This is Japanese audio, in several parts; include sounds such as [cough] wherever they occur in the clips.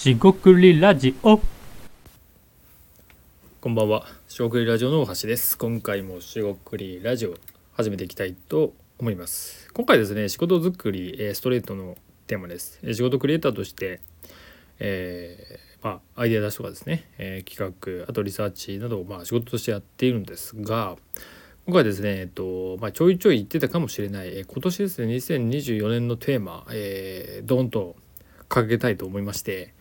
しごくりラジオこんばんは、しごくりラジオの大橋です。今回もしごくりラジオ始めていきたいと思います。今回ですね、仕事作り、えーストレートのテーマです。えー仕事クリエイターとして、えーまあ、アイデア出しとかですね、えー企画、あとリサーチなどを、まあ、仕事としてやっているんですが、今回ですね、えっとまあ、ちょいちょい言ってたかもしれない、えー今年ですね、2024年のテーマ、えー、ドーンと掲げたいと思いまして、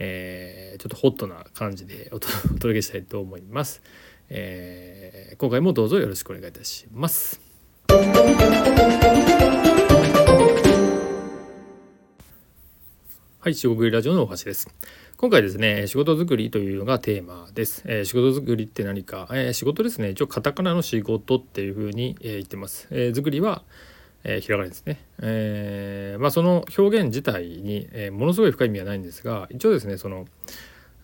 えーちょっとホットな感じで [laughs] おお届けしたいと思います、えー今回もどうぞよろしくお願いいたしますはい、仕事ラジオの大橋です。今回ですね、仕事作りというのがテーマです。えー仕事作りって何か、えー仕事ですね、一応カタカナの仕事っていうふうに、えー言ってます。えー作りは、えーひらがなですね。えーまあその表現自体に、えーものすごい深い意味はないんですが、一応ですね、その、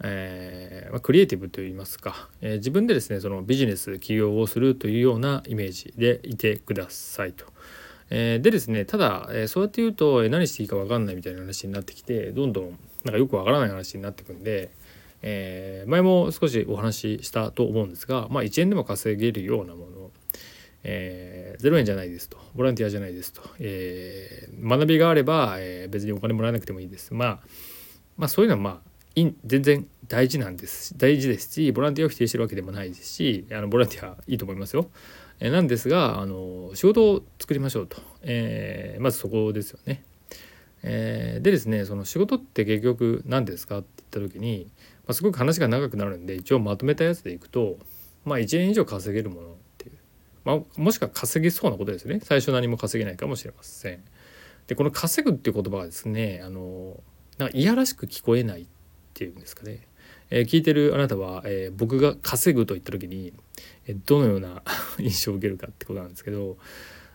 えーまあ、クリエイティブといいますか、えー自分でですねそのビジネス起業をするというようなイメージでいてくださいと。えーでですねただ、えーそうやって言うと、え何していいか分かんないみたいな話になってきてどんどんなんかよく分からない話になってくんで、えー前も少しお話ししたと思うんですが、まあ、1円でも稼げるようなものえー0円じゃないですと。ボランティアじゃないですと、えー学びがあれば、えー別にお金もらわなくてもいいです。まあまあそういうのはまあ全然大事なんです。大事ですしボランティアを否定してるわけでもないですしあのボランティアいいと思いますよ。えーなんですがあの仕事を作りましょうと、えーまずそこですよね。えーでですねその仕事って結局何ですかって言った時に、まあ、すごく話が長くなるんで一応まとめたやつでいくと、まあ、1円以上稼げるもの、まあ、もしくは稼げそうなことですね最初何も稼げないかもしれません。でこの稼ぐっていう言葉がですねあのなんかいやらしく聞こえないっていうんですかね、えー聞いてるあなたは、えー僕が稼ぐと言った時に、えーどのような [laughs] 印象を受けるかってことなんですけど、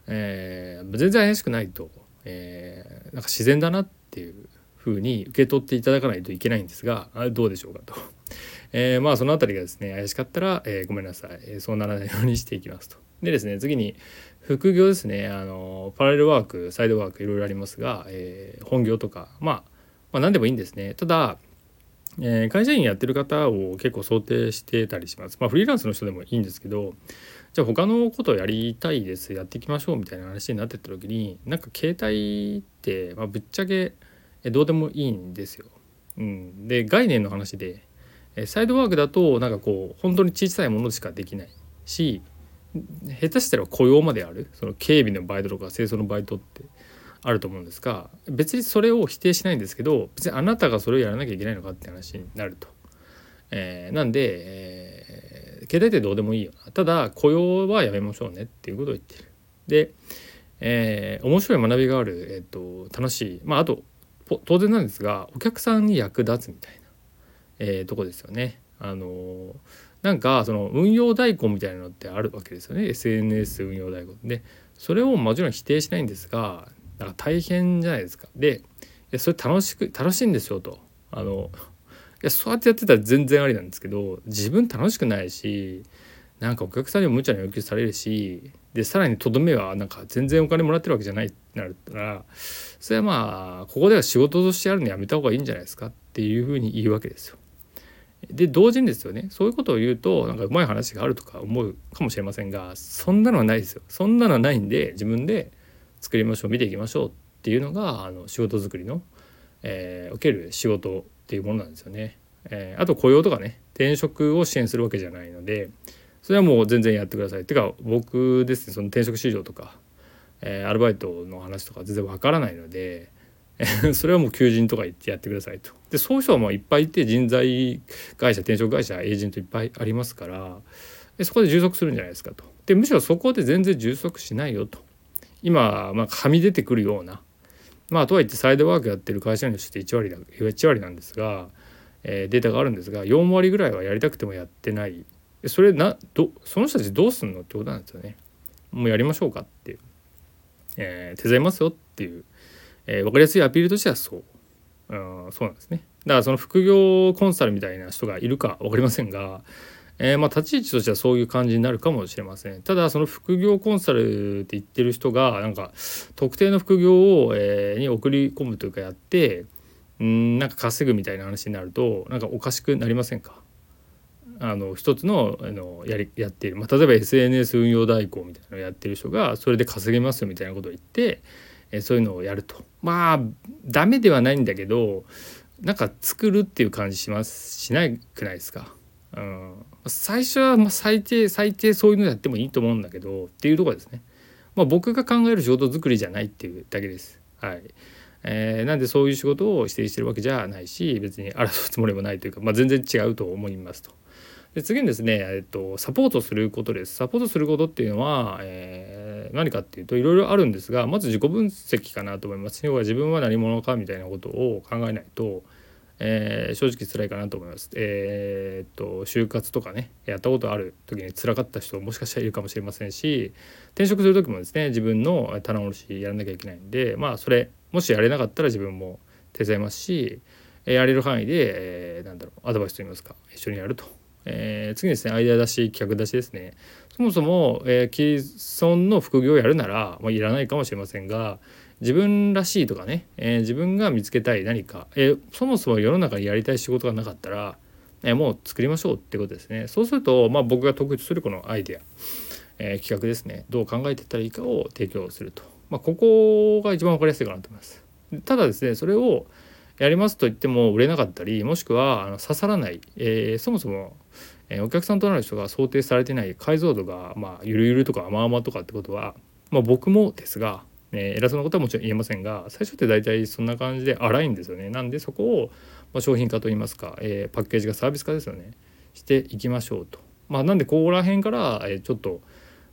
えー全然怪しくないと、えーなんか自然だなっていうふうに受け取っていただかないといけないんですがあどうでしょうかと。[laughs] えーまあそのあたりがですね怪しかったら、えーごめんなさい、えーそうならないようにしていきますと。でですね次に副業ですね。あのパラレルワークサイドワークいろいろありますが、えー本業とか、まあ、まあ何でもいいんですね。ただ、えー会社員やってる方を結構想定してたりします。まあフリーランスの人でもいいんですけどじゃあ他のことをやりたいですやっていきましょうみたいな話になってった時になんか携帯って、まあ、ぶっちゃけどうでもいいんですよ。うん、で概念の話でサイドワークだとなんかこう本当に小さいものしかできないし下手したら雇用まである？その警備のバイトとか清掃のバイトってあると思うんですが別にそれを否定しないんですけど別にあなたがそれをやらなきゃいけないのかって話になると。えーなんで、えー携帯ってどうでもいいよなただ雇用はやめましょうねっていうことを言ってる。で、えー面白い学びがある、えー、と楽しいまああと当然なんですがお客さんに役立つみたいな、えーとこですよね。あのなんかその運用代行みたいなのってあるわけですよね。SNS 運用代行でそれをもちろん否定しないんですがなんか大変じゃないですか。でそれ楽しく楽しいんですよと。あのいやそうやってやってたら全然ありなんですけど自分楽しくないしなんかお客さんにも無茶な要求されるしでさらにとどめはなんか全然お金もらってるわけじゃないってなったらそれはまあここでは仕事としてやるのやめた方がいいんじゃないですかっていうふうに言うわけですよ。で同時にですよねそういうことを言うとなんかうまい話があるとか思うかもしれませんがそんなのはないですよ。そんなのはないんで自分で作りましょう見ていきましょうっていうのがあの仕事作りの、えー、受ける仕事っていうものなんですよね。えーあと雇用とかね転職を支援するわけじゃないのでそれはもう全然やってください。っていうか僕ですねその転職市場とか、えーアルバイトの話とか全然わからないので [laughs] それはもう求人とか言ってやってくださいと。でそういう人はもういっぱいいて人材会社転職会社エージェントいっぱいありますからでそこで充足するんじゃないですかと。でむしろそこで全然充足しないよと。今、まあ、はみ出てくるようなまあとはいってサイドワークやってる会社員の人って1割だ1割なんですが、えーデータがあるんですが4割ぐらいはやりたくてもやってないそれなどその人たちどうすんのってことなんですよね。もうやりましょうかっていう、えー手伝いますよっていう、えー分かりやすいアピールとしてはそう、うん、そうなんですね。だからその副業コンサルみたいな人がいるか分かりませんが、えーまあ立ち位置としてはそういう感じになるかもしれません。ただその副業コンサルって言ってる人がなんか特定の副業を、えーに送り込むというかやってんなんか稼ぐみたいな話になるとなんかおかしくなりませんか？あの一つのあのやりやっている、まあ、例えば SNS 運用代行みたいなのをやってる人がそれで稼げますよみたいなことを言ってえそういうのをやるとまあダメではないんだけどなんか作るっていう感じしますしないくないですか？うん、最初はま最低最低そういうのやってもいいと思うんだけどっていうところですね。まあ、僕が考える仕事作りじゃないっていうだけです。はいえー、なんでそういう仕事を指定してるわけじゃないし別に争うつもりもないというか、まあ、全然違うと思いますと。で次にですね、えっと、サポートすることです。サポートすることっていうのは、えー、何かっていうといろいろあるんですがまず自己分析かなと思います。要は自分は何者かみたいなことを考えないと、えー、正直辛いかなと思います。えー、っと就活とかねやったことある時に辛かった人もしかしたらいるかもしれませんし転職する時もですね自分の棚卸しやらなきゃいけないんでまあそれもしやれなかったら自分も手伝いますしやれる範囲で、えー、なんだろうアドバイスといいますか一緒にやるとえー、次ですねアイデア出し企画出しですね。そもそも、えー、既存の副業をやるなら、まあ、いらないかもしれませんが自分らしいとかね、えー、自分が見つけたい何か、えそもそも世の中にやりたい仕事がなかったら、えもう作りましょうってことですね。そうすると、まあ、僕が得意とするこのアイデア、え企画ですね。どう考えていったらいいかを提供すると、まあ、ここが一番分かりやすいかなと思います。ただですねそれをやりますと言っても売れなかったりもしくはあの刺さらない、えー、そもそも、えー、お客さんとなる人が想定されてない解像度が、まあ、ゆるゆるとか甘々とかってことは、まあ、僕もですが、えー、偉そうなことはもちろん言えませんが最初って大体そんな感じで荒いんですよね。なんでそこを、まあ、商品化といいますか、えー、パッケージがサービス化ですよね。していきましょうと。まあ、なんでここら辺から、えー、ちょっと、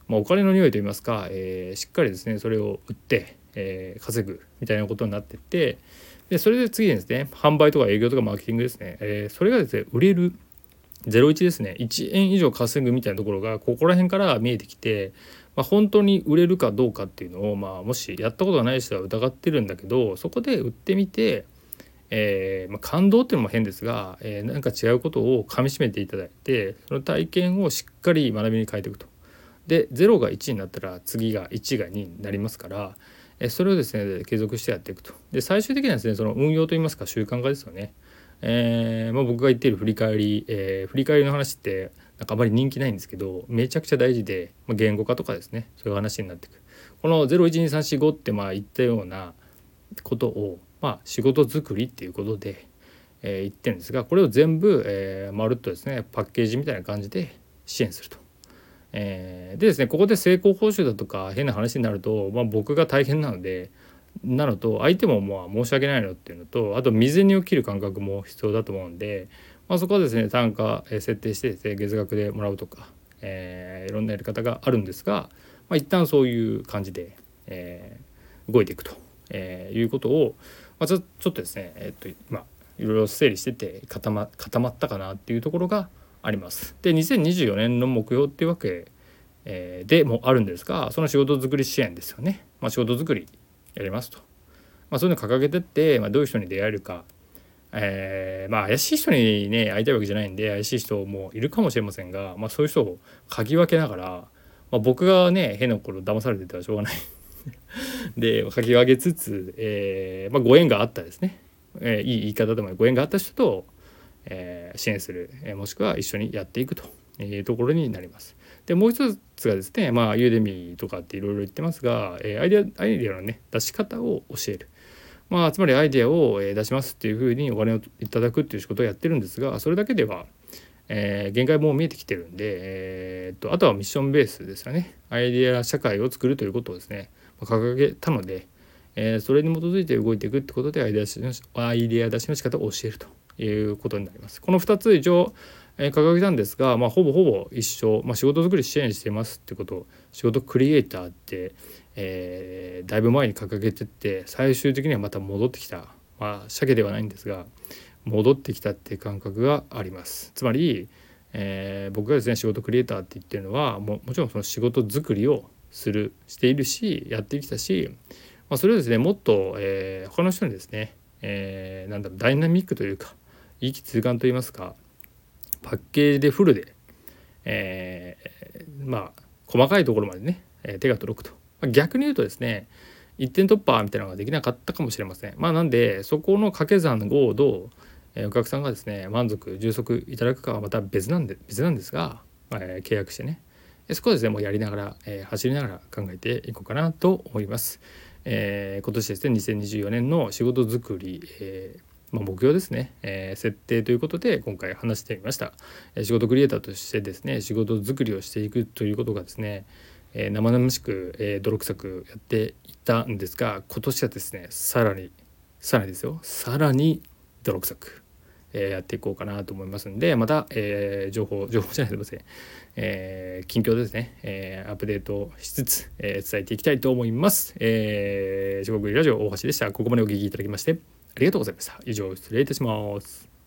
まあ、お金の匂いといいますか、えー、しっかりですねそれを売って、えー、稼ぐみたいなことになってってでそれで次ですね販売とか営業とかマーケティングですね、えー、それがですね売れる01ですね1円以上稼ぐみたいなところがここら辺から見えてきて、まあ、本当に売れるかどうかっていうのを、まあ、もしやったことがない人は疑ってるんだけどそこで売ってみて、えーまあ、感動っていうのも変ですが、えー、なんか違うことをかみしめていただいてその体験をしっかり学びに変えていくと。で0が1になったら次が1が2になりますからそれをですね継続してやっていくと。で最終的にはですねその運用といいますか習慣化ですよね、えーまあ、僕が言っている振り返り、えー、振り返りの話ってなんかあまり人気ないんですけどめちゃくちゃ大事で、まあ、言語化とかですねそういう話になっていく。この012345ってまあ言ったようなことを、まあ、仕事作りっていうことで、えー、言ってるんですがこれを全部、えー、まるっとですねパッケージみたいな感じで支援すると。えー、でですねここで成功報酬だとか変な話になると、まあ、僕が大変なのでなのと相手もまあ申し訳ないのっていうのとあと未然にを切る感覚も必要だと思うんで、まあ、そこはですね単価設定してね月額でもらうとか、えー、いろんなやり方があるんですが、まあ、一旦そういう感じで、えー、動いていくと、えー、いうことを、まあ、ちょちょっとですねえっとまあいろいろ整理してて固ま固まったかなっていうところがあります。で2024年の目標っていうわけ、え、でもあるんですがその仕事作り支援ですよね。まあ、仕事作りやりますと。まあ、そういうの掲げてって、まあ、どういう人に出会えるか、えー、まあ怪しい人にね会いたいわけじゃないんで怪しい人もいるかもしれませんが、まあ、そういう人を嗅ぎ分けながら、まあ、僕がね変な頃騙されてたらしょうがない [laughs] で嗅ぎ分けつつ、えーまあ、ご縁があったですね、えー、いい言い方でもご縁があった人とえー、支援する、え、もしくは一緒にやっていくというところになります。でもう一つがですねまあユーデミーとかっていろいろ言ってますが、え、アイデアアイデアのね出し方を教える。まあ、つまりアイデアを出しますっていうふうにお金をいただくっていう仕事をやってるんですがそれだけでは、えー、限界も見えてきてるんで、えー、っとあとはミッションベースですよねアイデア社会を作るということをですね掲げたので、えー、それに基づいて動いていくってことでアイデアアイデア出しの仕方を教えるということになります。この2つ一応、え掲げたんですが、まあ、ほぼほぼ一緒、まあ、仕事作り支援していますってことを仕事クリエイターって、えー、だいぶ前に掲げてって最終的にはまた戻ってきたまあ鮭ではないんですが戻ってきたっていう感覚があります。つまり、えー、僕がですね仕事クリエイターって言ってるのはももちろんその仕事作りをするしているしやってきたし、まあ、それをですねもっと、えー、他の人にですね、えー、なんだろうダイナミックというかいき通貫といいますかパッケージでフルで、えー、まあ細かいところまでね手が届くと逆に言うとですね一点突破みたいなのができなかったかもしれません。まあ、なんでそこの掛け算をどう、えお客さんがですね満足充足いただくかはまた別なんで別なんですが、え契約してねそこはですねもうやりながら、え走りながら考えていこうかなと思います。えー、今年ですね2024年の仕事作り、えーまあ、目標ですね、えー、設定ということで今回話してみました、え仕事クリエイターとしてですね仕事作りをしていくということがですね、え生々しく、え泥臭くやっていたんですが今年はですねさらにさらにですよ。さらに泥臭く、えやっていこうかなと思いますんでまた、え情報情報じゃないすいません、え近況ですね、えアップデートしつつ、え伝えていきたいと思います。えー、四国ラジオ大橋でした。ここまでお聞きいただきまして。りがとうございました。以上失礼いたします。